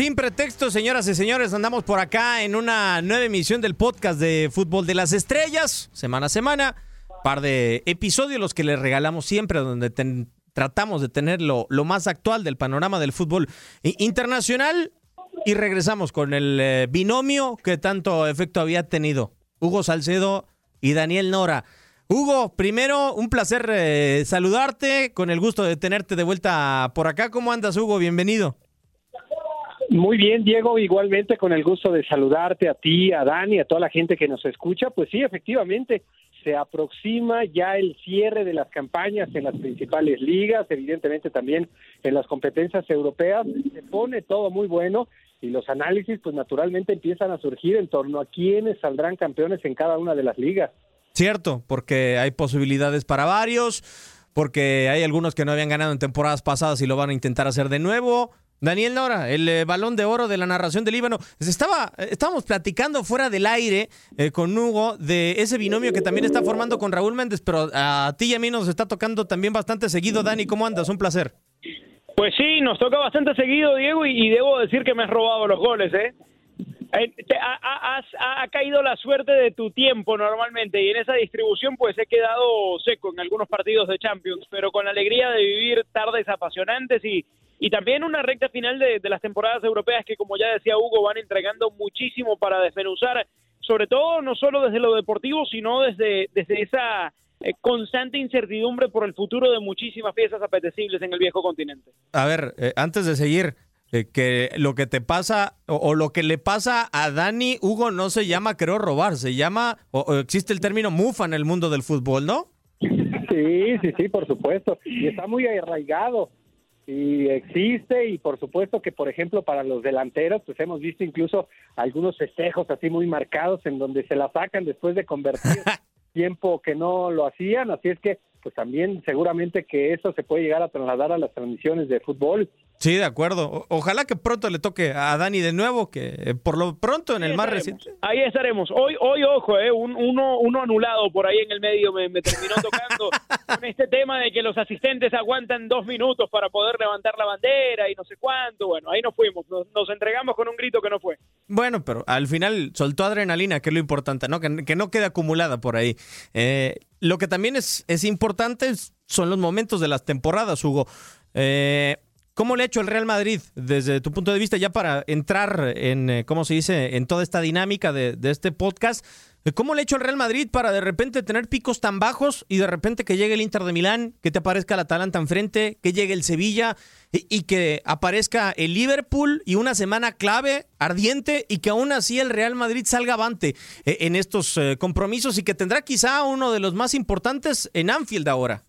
Sin pretexto, señoras y señores, andamos por acá en una nueva emisión del podcast de Fútbol de las Estrellas, semana a semana. Par de episodios los que les regalamos siempre, donde tratamos de tener lo, más actual del panorama del fútbol internacional. Y regresamos con el eh, binomio que tanto efecto había tenido. Hugo Salcedo y Daniel Nora. Hugo, primero, un placer eh, saludarte, con el gusto de tenerte de vuelta por acá. ¿Cómo andas, Hugo? Bienvenido. Muy bien, Diego, igualmente con el gusto de saludarte a ti, a Dani, a toda la gente que nos escucha. Pues sí, efectivamente, se aproxima ya el cierre de las campañas en las principales ligas, evidentemente también en las competencias europeas. Se pone todo muy bueno y los análisis, pues naturalmente empiezan a surgir en torno a quiénes saldrán campeones en cada una de las ligas. Cierto, porque hay posibilidades para varios, porque hay algunos que no habían ganado en temporadas pasadas y lo van a intentar hacer de nuevo Daniel Nora, el eh, balón de oro de la narración del Líbano. Estaba, eh, estábamos platicando fuera del aire eh, con Hugo de ese binomio que también está formando con Raúl Méndez, pero a ti y a mí nos está tocando también bastante seguido. Dani, ¿cómo andas? Un placer. Pues sí, nos toca bastante seguido, Diego, y, debo decir que me has robado los goles, ¿eh? ha, caído la suerte de tu tiempo normalmente y en esa distribución pues he quedado seco en algunos partidos de Champions, pero con la alegría de vivir tardes apasionantes y, y también una recta final de, las temporadas europeas que, como ya decía Hugo, van entregando muchísimo para desmenuzar, sobre todo no solo desde lo deportivo, sino desde, desde esa eh, constante incertidumbre por el futuro de muchísimas piezas apetecibles en el viejo continente. A ver, eh, antes de seguir, eh, que lo que te pasa o, lo que le pasa a Dani Hugo no se llama creo robar, se llama o, existe el término mufa en el mundo del fútbol, ¿no? Sí, sí, sí, por supuesto. Y está muy arraigado y existe y por supuesto que por ejemplo para los delanteros pues hemos visto incluso algunos festejos así muy marcados en donde se la sacan después de convertir tiempo que no lo hacían. Así es que pues también seguramente que eso se puede llegar a trasladar a las transmisiones de fútbol Sí, de acuerdo. ojalá que pronto le toque a Dani de nuevo, que eh, por lo pronto en el más reciente. Ahí estaremos. Hoy, hoy ojo, eh, uno, uno anulado por ahí en el medio me, terminó tocando con este tema de que los asistentes aguantan dos minutos para poder levantar la bandera y no sé cuánto. Bueno, ahí nos fuimos. Nos, entregamos con un grito que no fue. Bueno, pero al final soltó adrenalina, que es lo importante, ¿no? Que, no quede acumulada por ahí. Eh, lo que también es, es importante son los momentos de las temporadas, Hugo. Eh, ¿Cómo le ha hecho el Real Madrid desde tu punto de vista ya para entrar en, eh, ¿cómo se dice?, en toda esta dinámica de, este podcast? Eh, ¿Cómo le ha hecho el Real Madrid para de repente tener picos tan bajos y de repente que llegue el Inter de Milán, que te aparezca el Atalanta enfrente, que llegue el Sevilla y, que aparezca el Liverpool y una semana clave, ardiente y que aún así el Real Madrid salga avante eh, en estos compromisos y que tendrá quizá uno de los más importantes en Anfield ahora?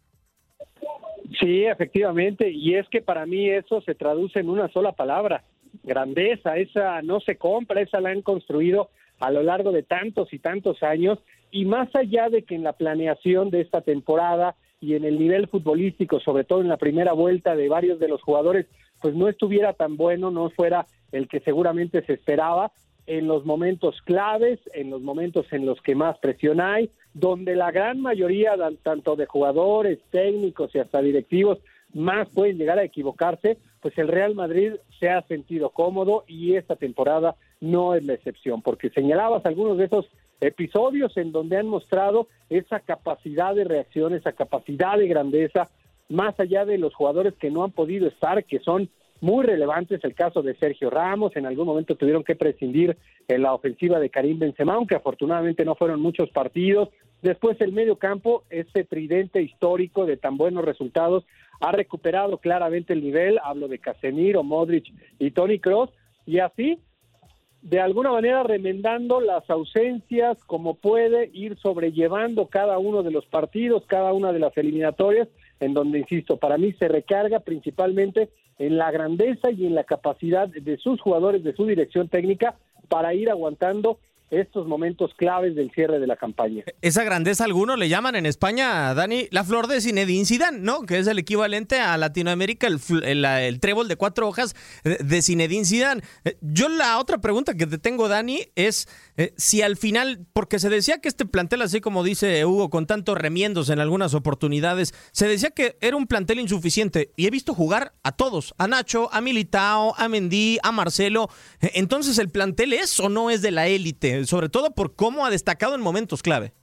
Sí, efectivamente, y es que para mí eso se traduce en una sola palabra, grandeza, esa no se compra, esa la han construido a lo largo de tantos y tantos años, y más allá de que en la planeación de esta temporada y en el nivel futbolístico, sobre todo en la primera vuelta de varios de los jugadores, pues no estuviera tan bueno, no fuera el que seguramente se esperaba, en los momentos claves, en los momentos en los que más presión hay, donde la gran mayoría, tanto de jugadores, técnicos y hasta directivos, más pueden llegar a equivocarse, pues el Real Madrid se ha sentido cómodo y esta temporada no es la excepción, porque señalabas algunos de esos episodios en donde han mostrado esa capacidad de reacción, esa capacidad de grandeza, más allá de los jugadores que no han podido estar, que son muy relevantes, el caso de Sergio Ramos, en algún momento tuvieron que prescindir en la ofensiva de Karim Benzema, aunque afortunadamente no fueron muchos partidos. Después el medio campo, ese tridente histórico de tan buenos resultados, ha recuperado claramente el nivel, hablo de Casemiro, Modric y Tony Cross, y así, de alguna manera remendando las ausencias, como puede ir sobrellevando cada uno de los partidos, cada una de las eliminatorias, en donde, insisto, para mí se recarga principalmente en la grandeza y en la capacidad de sus jugadores, de su dirección técnica, para ir aguantando estos momentos claves del cierre de la campaña. Esa grandeza algunos le llaman en España, Dani, la flor de Zinedine Zidane, ¿no? Que es el equivalente a Latinoamérica, el, el, trébol de cuatro hojas de Zinedine Zidane. Eh, yo la otra pregunta que te tengo, Dani, es eh, si al final, porque se decía que este plantel, así como dice Hugo, con tantos remiendos en algunas oportunidades, se decía que era un plantel insuficiente y he visto jugar a todos, a Nacho, a Militao, a Mendy, a Marcelo. Eh, entonces, ¿el plantel es o no es de la élite? sobre todo por cómo ha destacado en momentos clave.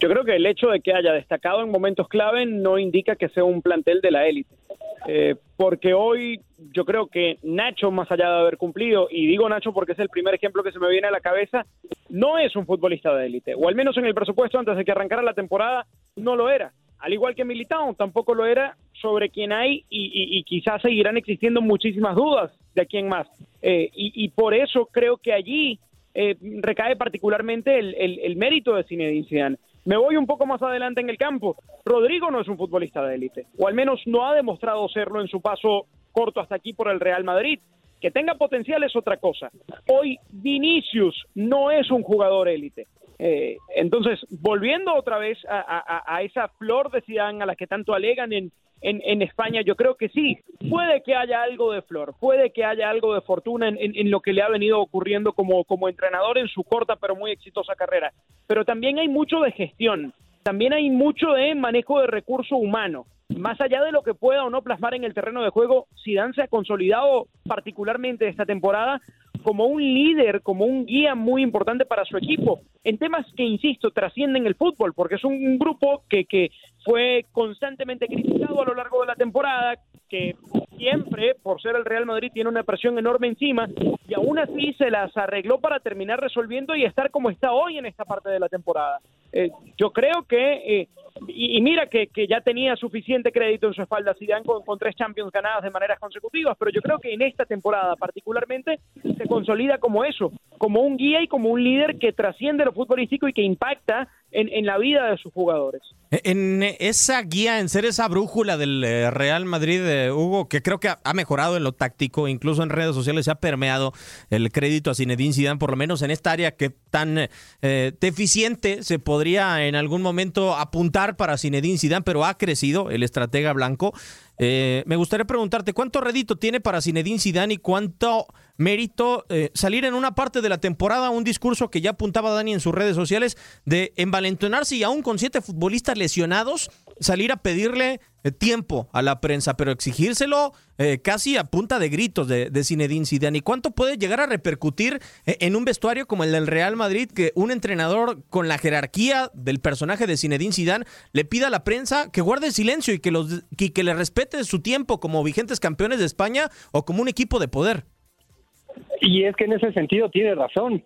Yo creo que el hecho de que haya destacado en momentos clave no indica que sea un plantel de la élite. Eh, porque hoy yo creo que Nacho, más allá de haber cumplido, y digo Nacho porque es el primer ejemplo que se me viene a la cabeza, no es un futbolista de élite, o al menos en el presupuesto antes de que arrancara la temporada no lo era. Al igual que Militao, tampoco lo era sobre quien hay y, quizás seguirán existiendo muchísimas dudas de quién más. Eh, y, por eso creo que allí eh, recae particularmente el, mérito de Zinedine Zidane. Me voy un poco más adelante en el campo. Rodrigo no es un futbolista de élite, o al menos no ha demostrado serlo en su paso corto hasta aquí por el Real Madrid. Que tenga potencial es otra cosa. Hoy Vinicius no es un jugador élite. Eh, entonces, volviendo otra vez a, esa flor de Zidane a la que tanto alegan en, en, España, yo creo que sí, puede que haya algo de flor, puede que haya algo de fortuna en, lo que le ha venido ocurriendo como, como entrenador en su corta pero muy exitosa carrera, pero también hay mucho de gestión, también hay mucho de manejo de recurso humano. Más allá de lo que pueda o no plasmar en el terreno de juego, Zidane se ha consolidado particularmente esta temporada como un líder, como un guía muy importante para su equipo, en temas que, insisto, trascienden el fútbol, porque es un grupo que, que fue constantemente criticado a lo largo de la temporada, que siempre, por ser el Real Madrid, tiene una presión enorme encima, y aún así se las arregló para terminar resolviendo y estar como está hoy en esta parte de la temporada. Eh, yo creo que, eh, y, mira que, ya tenía suficiente crédito en su espalda Zidane con, con tres Champions ganadas de maneras consecutivas, pero yo creo que en esta temporada particularmente se consolida como eso, como un guía y como un líder que trasciende lo futbolístico y que impacta en, la vida de sus jugadores. En esa guía, en ser esa brújula del eh, Real Madrid, Hugo, que creo que ha, mejorado en lo táctico, incluso en redes sociales se ha permeado el crédito a Zinedine Zidane, por lo menos en esta área que tan eh, deficiente se podría en algún momento apuntar para Zinedine Zidane, pero ha crecido el estratega blanco. Eh, me gustaría preguntarte, ¿cuánto rédito tiene para Zinedine Zidane y cuánto mérito eh, salir en una parte de la temporada un discurso que ya apuntaba Dani en sus redes sociales de envalentonarse y aún con siete futbolistas lesionados salir a pedirle eh, tiempo a la prensa, pero exigírselo casi a punta de gritos de, de Zinedine Zidane. ¿Y cuánto puede llegar a repercutir en un vestuario como el del Real Madrid que un entrenador con la jerarquía del personaje de Zinedine Zidane le pida a la prensa que guarde silencio y que, los, que le respete su tiempo como vigentes campeones de España o como un equipo de poder. Y es que en ese sentido tiene razón,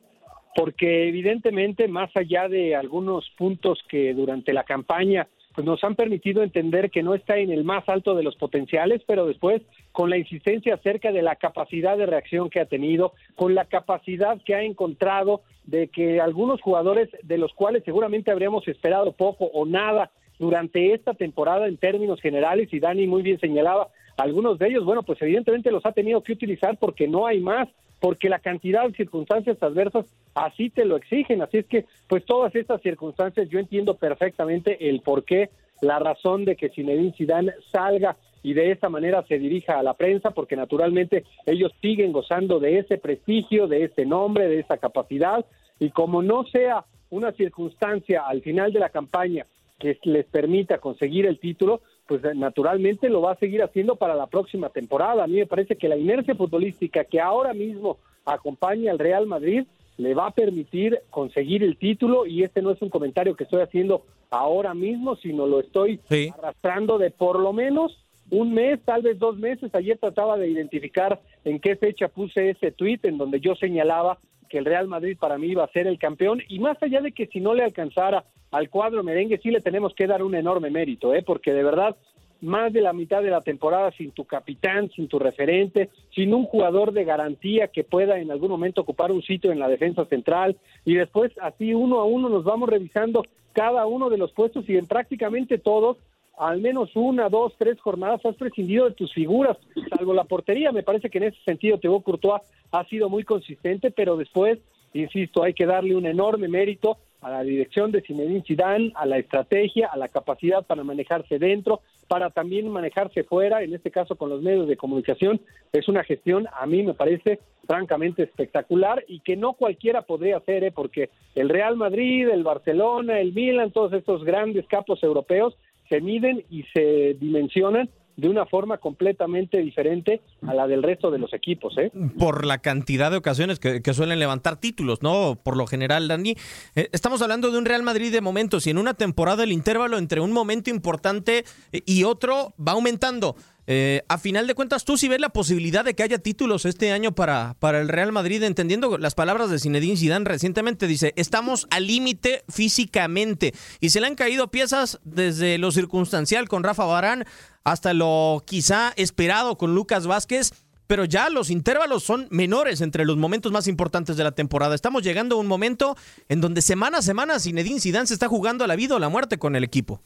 porque evidentemente más allá de algunos puntos que durante la campaña pues nos han permitido entender que no está en el más alto de los potenciales, pero después con la insistencia acerca de la capacidad de reacción que ha tenido, con la capacidad que ha encontrado de que algunos jugadores de los cuales seguramente habríamos esperado poco o nada durante esta temporada en términos generales y Dani muy bien señalaba, algunos de ellos, bueno, pues evidentemente los ha tenido que utilizar porque no hay más, porque la cantidad de circunstancias adversas así te lo exigen, así es que pues todas estas circunstancias yo entiendo perfectamente el por qué, la razón de que Zinedine Zidane salga y de esa manera se dirija a la prensa, porque naturalmente ellos siguen gozando de ese prestigio, de ese nombre, de esa capacidad, y como no sea una circunstancia al final de la campaña que les permita conseguir el título, pues eh, naturalmente lo va a seguir haciendo para la próxima temporada. A mí me parece que la inercia futbolística que ahora mismo acompaña al Real Madrid le va a permitir conseguir el título y este no es un comentario que estoy haciendo ahora mismo, sino lo estoy arrastrando de por lo menos un mes, tal vez dos meses. Ayer trataba de identificar en qué fecha puse ese tuit en donde yo señalaba que el Real Madrid para mí iba a ser el campeón y más allá de que si no le alcanzara al cuadro merengue sí le tenemos que dar un enorme mérito, ¿eh? porque de verdad más de la mitad de la temporada sin tu capitán, sin tu referente, sin un jugador de garantía que pueda en algún momento ocupar un sitio en la defensa central y después así uno a uno nos vamos revisando cada uno de los puestos y en prácticamente todos al menos una, dos, tres jornadas has prescindido de tus figuras, salvo la portería. Me parece que en ese sentido Thibaut Courtois ha sido muy consistente, pero después, insisto, hay que darle un enorme mérito a la dirección de Zinedine Zidane, a la estrategia, a la capacidad para manejarse dentro, para también manejarse fuera, en este caso con los medios de comunicación. Es una gestión, a mí me parece francamente espectacular y que no cualquiera podría hacer, ¿eh? porque el Real Madrid, el Barcelona, el Milan, todos estos grandes capos europeos se miden y se dimensionan de una forma completamente diferente a la del resto de los equipos. ¿eh? Por la cantidad de ocasiones que, suelen levantar títulos, ¿no? Por lo general, Dani. Eh, estamos hablando de un Real Madrid de momentos y en una temporada el intervalo entre un momento importante y otro va aumentando. Eh, a final de cuentas, tú sí ves la posibilidad de que haya títulos este año para, para el Real Madrid, entendiendo las palabras de Zinedine Zidane recientemente, dice, estamos al límite físicamente y se le han caído piezas desde lo circunstancial con Rafa Barán hasta lo quizá esperado con Lucas Vázquez, pero ya los intervalos son menores entre los momentos más importantes de la temporada. Estamos llegando a un momento en donde semana a semana Zinedine Zidane se está jugando a la vida o la muerte con el equipo.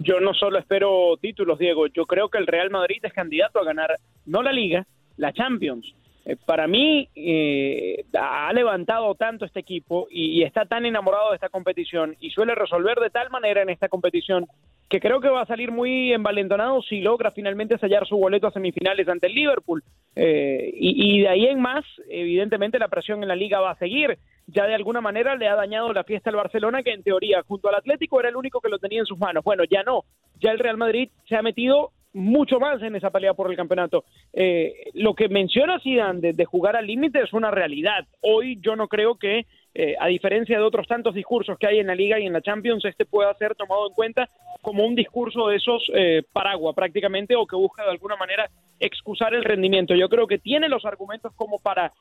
Yo no solo espero títulos, Diego, yo creo que el Real Madrid es candidato a ganar no la liga, la Champions. Eh, para mí eh, ha levantado tanto este equipo y, está tan enamorado de esta competición y suele resolver de tal manera en esta competición que creo que va a salir muy envalentonado si logra finalmente sellar su boleto a semifinales ante el Liverpool. Eh, y, de ahí en más, evidentemente la presión en la liga va a seguir. Ya de alguna manera le ha dañado la fiesta al Barcelona, que en teoría junto al Atlético era el único que lo tenía en sus manos. Bueno, ya no. Ya el Real Madrid se ha metido mucho más en esa pelea por el campeonato. Eh, lo que menciona Zidane de, jugar al límite es una realidad. Hoy yo no creo que, eh, a diferencia de otros tantos discursos que hay en la Liga y en la Champions, este pueda ser tomado en cuenta como un discurso de esos eh, paraguas prácticamente o que busca de alguna manera excusar el rendimiento. Yo creo que tiene los argumentos como para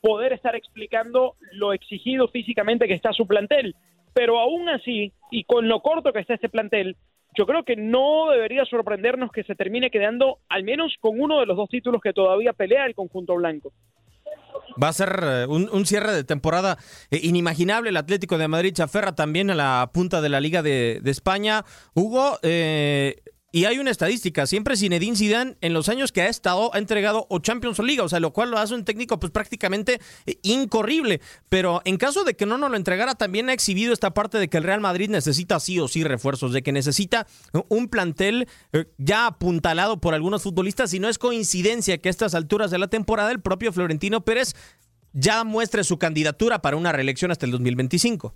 poder estar explicando lo exigido físicamente que está su plantel. Pero aún así, y con lo corto que está este plantel, yo creo que no debería sorprendernos que se termine quedando al menos con uno de los dos títulos que todavía pelea el conjunto blanco. Va a ser eh, un, cierre de temporada eh, inimaginable. El Atlético de Madrid se también a la punta de la Liga de, España. Hugo, eh, y hay una estadística, siempre Zinedine Zidane en los años que ha estado ha entregado o Champions League, o sea, lo cual lo hace un técnico pues prácticamente eh, incorrible, pero en caso de que no nos lo entregara también ha exhibido esta parte de que el Real Madrid necesita sí o sí refuerzos, de que necesita un plantel eh, ya apuntalado por algunos futbolistas y no es coincidencia que a estas alturas de la temporada el propio Florentino Pérez ya muestre su candidatura para una reelección hasta el 2025.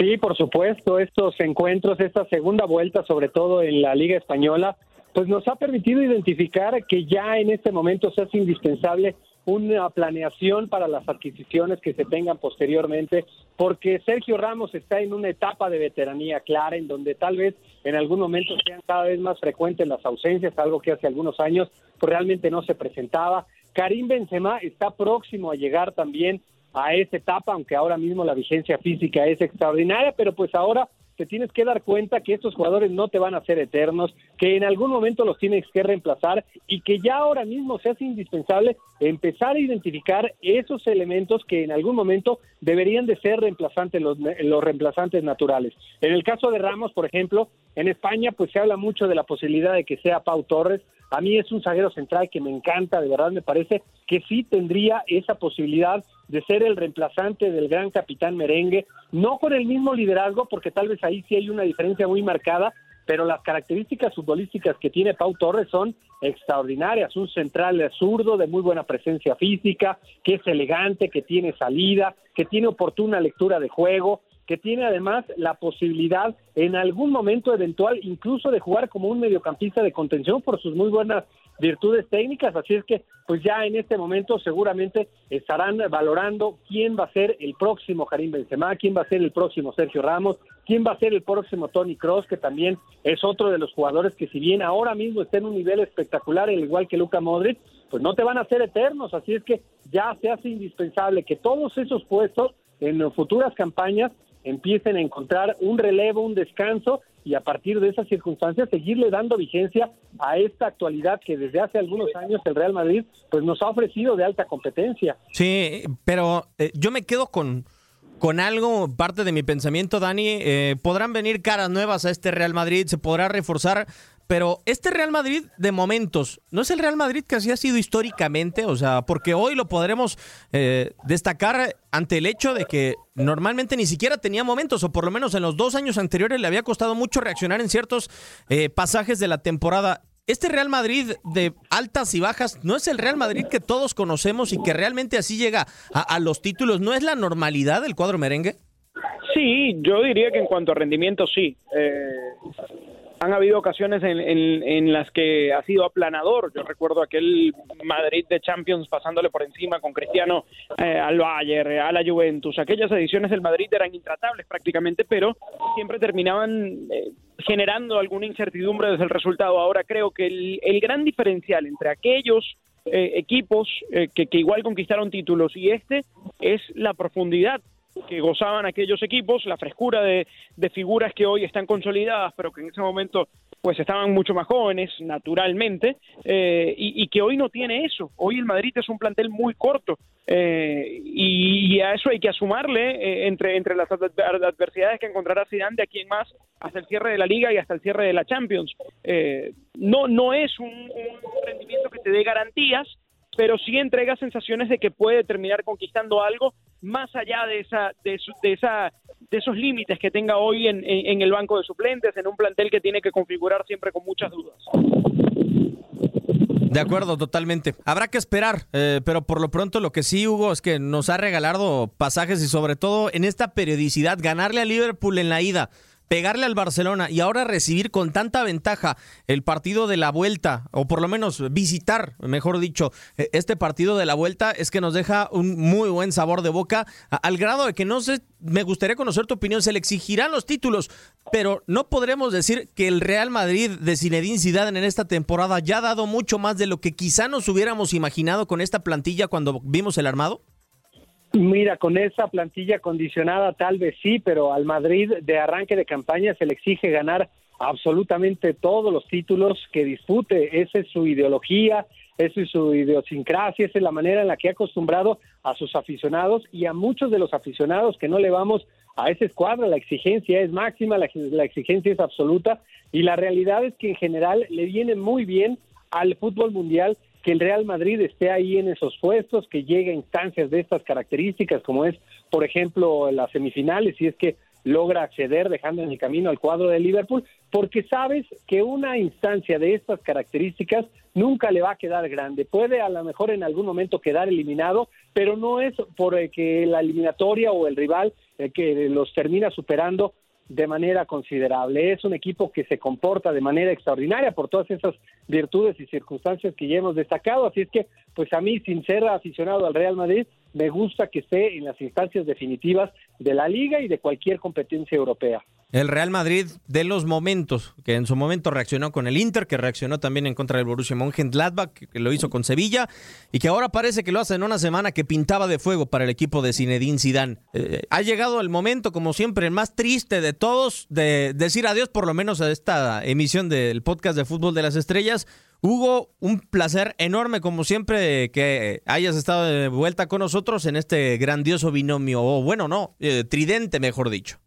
Sí, por supuesto, estos encuentros, esta segunda vuelta, sobre todo en la Liga Española, pues nos ha permitido identificar que ya en este momento se hace indispensable una planeación para las adquisiciones que se tengan posteriormente, porque Sergio Ramos está en una etapa de veteranía clara, en donde tal vez en algún momento sean cada vez más frecuentes las ausencias, algo que hace algunos años pues realmente no se presentaba. Karim Benzema está próximo a llegar también a esa etapa, aunque ahora mismo la vigencia física es extraordinaria, pero pues ahora te tienes que dar cuenta que estos jugadores no te van a ser eternos, que en algún momento los tienes que reemplazar y que ya ahora mismo se hace indispensable empezar a identificar esos elementos que en algún momento deberían de ser reemplazantes los, los reemplazantes naturales. En el caso de Ramos, por ejemplo, en España pues se habla mucho de la posibilidad de que sea Pau Torres. A mí es un zaguero central que me encanta, de verdad me parece que sí tendría esa posibilidad de ser el reemplazante del gran capitán merengue, no con el mismo liderazgo, porque tal vez ahí sí hay una diferencia muy marcada, pero las características futbolísticas que tiene Pau Torres son extraordinarias, un central zurdo de muy buena presencia física, que es elegante, que tiene salida, que tiene oportuna lectura de juego, que tiene además la posibilidad en algún momento eventual incluso de jugar como un mediocampista de contención por sus muy buenas virtudes técnicas, así es que pues ya en este momento seguramente estarán valorando quién va a ser el próximo Karim Benzema, quién va a ser el próximo Sergio Ramos, quién va a ser el próximo Tony Cross, que también es otro de los jugadores que si bien ahora mismo está en un nivel espectacular, al igual que Luca Modric, pues no te van a ser eternos, así es que ya se hace indispensable que todos esos puestos en futuras campañas empiecen a encontrar un relevo, un descanso y a partir de esas circunstancias seguirle dando vigencia a esta actualidad que desde hace algunos años el Real Madrid pues nos ha ofrecido de alta competencia. Sí, pero eh, yo me quedo con con algo, parte de mi pensamiento, Dani, eh, podrán venir caras nuevas a este Real Madrid, se podrá reforzar, pero este Real Madrid de momentos, no es el Real Madrid que así ha sido históricamente, o sea, porque hoy lo podremos eh, destacar ante el hecho de que normalmente ni siquiera tenía momentos, o por lo menos en los dos años anteriores le había costado mucho reaccionar en ciertos eh, pasajes de la temporada. Este Real Madrid de altas y bajas no es el Real Madrid que todos conocemos y que realmente así llega a, los títulos. ¿No es la normalidad del cuadro merengue? Sí, yo diría que en cuanto a rendimiento sí. Eh, han habido ocasiones en, en, las que ha sido aplanador. Yo recuerdo aquel Madrid de Champions pasándole por encima con Cristiano eh, al Bayern, a la Juventus. Aquellas ediciones del Madrid eran intratables prácticamente, pero siempre terminaban eh, generando alguna incertidumbre desde el resultado. Ahora creo que el, gran diferencial entre aquellos eh, equipos que, que igual conquistaron títulos y este es la profundidad que gozaban aquellos equipos, la frescura de, figuras que hoy están consolidadas, pero que en ese momento pues estaban mucho más jóvenes, naturalmente, eh, y, que hoy no tiene eso. Hoy el Madrid es un plantel muy corto eh, y, a eso hay que asumarle eh, entre, entre las adversidades que encontrará Zidane de aquí en más hasta el cierre de la Liga y hasta el cierre de la Champions. no, no es un rendimiento que te dé garantías, pero sí entrega sensaciones de que puede terminar conquistando algo más allá de esa de, esa de esos límites que tenga hoy en, el banco de suplentes en un plantel que tiene que configurar siempre con muchas dudas. De acuerdo, totalmente. Habrá que esperar, eh, pero por lo pronto lo que sí, Hugo, es que nos ha regalado pasajes y sobre todo en esta periodicidad, ganarle a Liverpool en la ida pegarle al Barcelona y ahora recibir con tanta ventaja el partido de la vuelta, o por lo menos visitar, mejor dicho, e, este partido de la vuelta, es que nos deja un muy buen sabor de boca, al grado de que no sé, me gustaría conocer tu opinión, se le exigirán los títulos, pero no podremos decir que el Real Madrid de Zinedine Zidane en esta temporada ya ha dado mucho más de lo que quizá nos hubiéramos imaginado con esta plantilla cuando vimos el armado. Mira, con esa plantilla condicionada tal vez sí, pero al Madrid de arranque de campaña se le exige ganar absolutamente todos los títulos que dispute. Esa es su ideología, esa es su idiosincrasia, esa es la manera en la que ha acostumbrado a sus aficionados y a muchos de los aficionados que no le vamos a esa escuadra. La exigencia es máxima, la, la exigencia es absoluta y la realidad es que en general le viene muy bien al fútbol mundial que el Real Madrid esté ahí en esos puestos, que llegue a instancias de estas características, como es, por ejemplo, las semifinales, y es que logra acceder dejando en el camino al cuadro de Liverpool, porque sabes que una instancia de estas características nunca le va a quedar grande. Puede a lo mejor en algún momento quedar eliminado, pero no es por que la eliminatoria o el rival eh, que los termina superando de manera considerable. Es un equipo que se comporta de manera extraordinaria por todas esas virtudes y circunstancias que ya hemos destacado. Así es que, pues a mí, sin ser aficionado al Real Madrid, me gusta que esté en las instancias definitivas de la liga y de cualquier competencia europea. El Real Madrid de los momentos, que en su momento reaccionó con el Inter, que reaccionó también en contra del Borussia Mönchengladbach, que lo hizo con Sevilla, y que ahora parece que lo hace en una semana que pintaba de fuego para el equipo de Zinedine Zidane. Eh, ha llegado el momento, como siempre, el más triste de todos, de decir adiós por lo menos a esta emisión del podcast de Fútbol de las Estrellas. Hugo, un placer enorme como siempre que hayas estado de vuelta con nosotros en este grandioso binomio, o bueno, no, eh, tridente mejor dicho.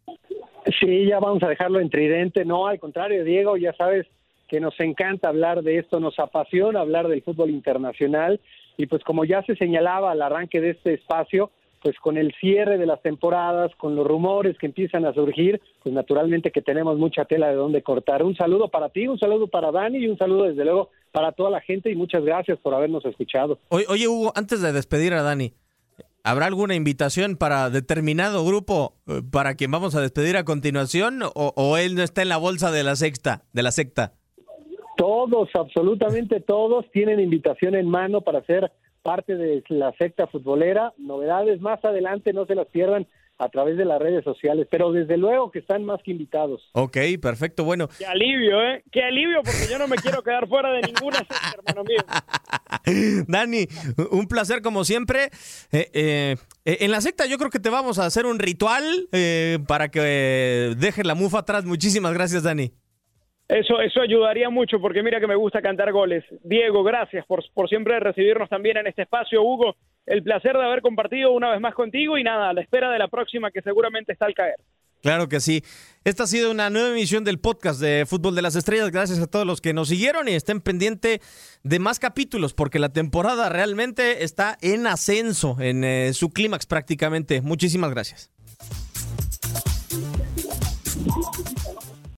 Sí, ya vamos a dejarlo en tridente, no, al contrario, Diego, ya sabes que nos encanta hablar de esto, nos apasiona hablar del fútbol internacional y pues como ya se señalaba al arranque de este espacio, pues con el cierre de las temporadas, con los rumores que empiezan a surgir, pues naturalmente que tenemos mucha tela de dónde cortar. Un saludo para ti, un saludo para Dani y un saludo desde luego para toda la gente y muchas gracias por habernos escuchado. Oye, Hugo, antes de despedir a Dani, ¿habrá alguna invitación para determinado grupo eh, para quien vamos a despedir a continuación o, él no está en la bolsa de la sexta, de la secta? Todos, absolutamente todos tienen invitación en mano para hacer parte de la secta futbolera. Novedades más adelante, no se las pierdan a través de las redes sociales, pero desde luego que están más que invitados. Ok, perfecto, bueno. Qué alivio, ¿eh? Qué alivio, porque yo no me quiero quedar fuera de ninguna secta, hermano mío. Dani, un placer como siempre. Eh, eh, en la secta yo creo que te vamos a hacer un ritual eh, para que dejes la mufa atrás. Muchísimas gracias, Dani. Eso, eso ayudaría mucho porque mira que me gusta cantar goles. Diego, gracias por, por siempre recibirnos también en este espacio. Hugo, el placer de haber compartido una vez más contigo y nada, a la espera de la próxima que seguramente está al caer. Claro que sí. Esta ha sido una nueva emisión del podcast de Fútbol de las Estrellas. Gracias a todos los que nos siguieron y estén pendientes de más capítulos porque la temporada realmente está en ascenso, en eh, su clímax prácticamente. Muchísimas gracias.